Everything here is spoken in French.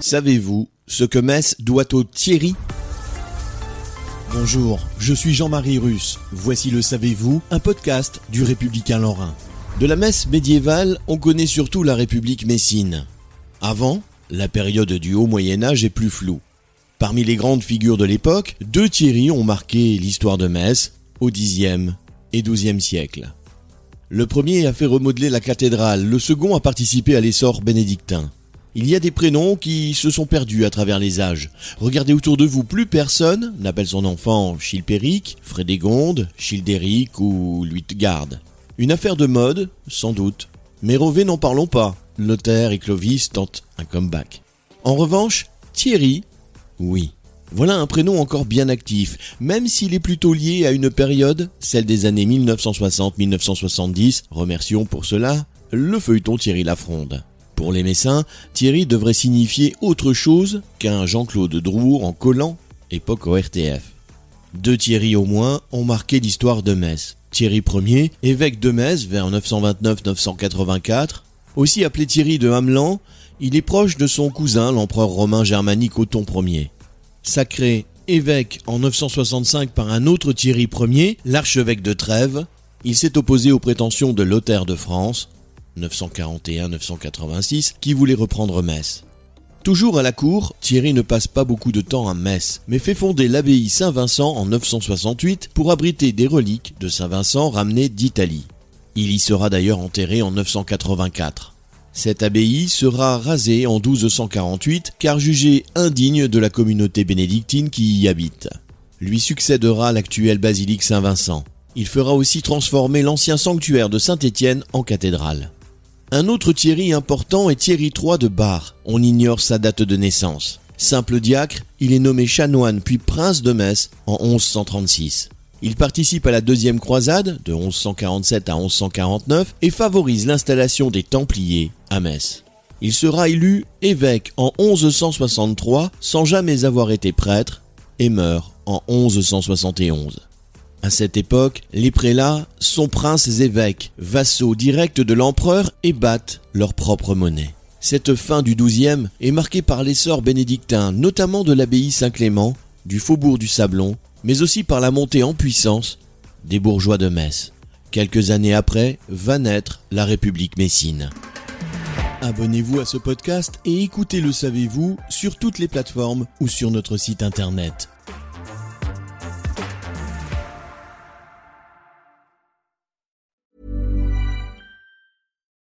Savez-vous ce que Metz doit au Thierry? Bonjour, je suis Jean-Marie Russe. Voici le Savez-vous, un podcast du Républicain Lorrain. De la Messe médiévale, on connaît surtout la République messine. Avant, la période du Haut Moyen Âge est plus floue. Parmi les grandes figures de l'époque, deux Thierry ont marqué l'histoire de Metz au Xe et XIIe siècle. Le premier a fait remodeler la cathédrale, le second a participé à l'essor bénédictin. Il y a des prénoms qui se sont perdus à travers les âges. Regardez autour de vous, plus personne n'appelle son enfant Chilpéric, Frédégonde, Childéric ou Luitgarde. Une affaire de mode, sans doute. Mais Rové n'en parlons pas. Lothaire et Clovis tentent un comeback. En revanche, Thierry, oui. Voilà un prénom encore bien actif, même s'il est plutôt lié à une période, celle des années 1960-1970, remercions pour cela le feuilleton Thierry Lafronde. Pour les Messins, Thierry devrait signifier autre chose qu'un Jean-Claude Drouot en collant, époque ORTF. Deux Thierry au moins ont marqué l'histoire de Metz. Thierry Ier, évêque de Metz vers 929-984, aussi appelé Thierry de Hamelan, il est proche de son cousin, l'empereur romain germanique Othon Ier. Sacré évêque en 965 par un autre Thierry Ier, l'archevêque de Trèves, il s'est opposé aux prétentions de Lothaire de France, 941-986, qui voulait reprendre Metz. Toujours à la cour, Thierry ne passe pas beaucoup de temps à Metz, mais fait fonder l'abbaye Saint-Vincent en 968 pour abriter des reliques de Saint-Vincent ramenées d'Italie. Il y sera d'ailleurs enterré en 984. Cette abbaye sera rasée en 1248 car jugée indigne de la communauté bénédictine qui y habite. Lui succédera l'actuelle basilique Saint-Vincent. Il fera aussi transformer l'ancien sanctuaire de Saint-Étienne en cathédrale. Un autre Thierry important est Thierry III de Bar. On ignore sa date de naissance. Simple diacre, il est nommé chanoine puis prince de Metz en 1136. Il participe à la deuxième croisade de 1147 à 1149 et favorise l'installation des Templiers à Metz. Il sera élu évêque en 1163 sans jamais avoir été prêtre et meurt en 1171. À cette époque, les prélats sont princes évêques, vassaux directs de l'empereur et battent leur propre monnaie. Cette fin du XIIe est marquée par l'essor bénédictin, notamment de l'abbaye Saint-Clément, du faubourg du Sablon, mais aussi par la montée en puissance des bourgeois de Metz. Quelques années après, va naître la République messine. Abonnez-vous à ce podcast et écoutez Le Savez-vous sur toutes les plateformes ou sur notre site internet.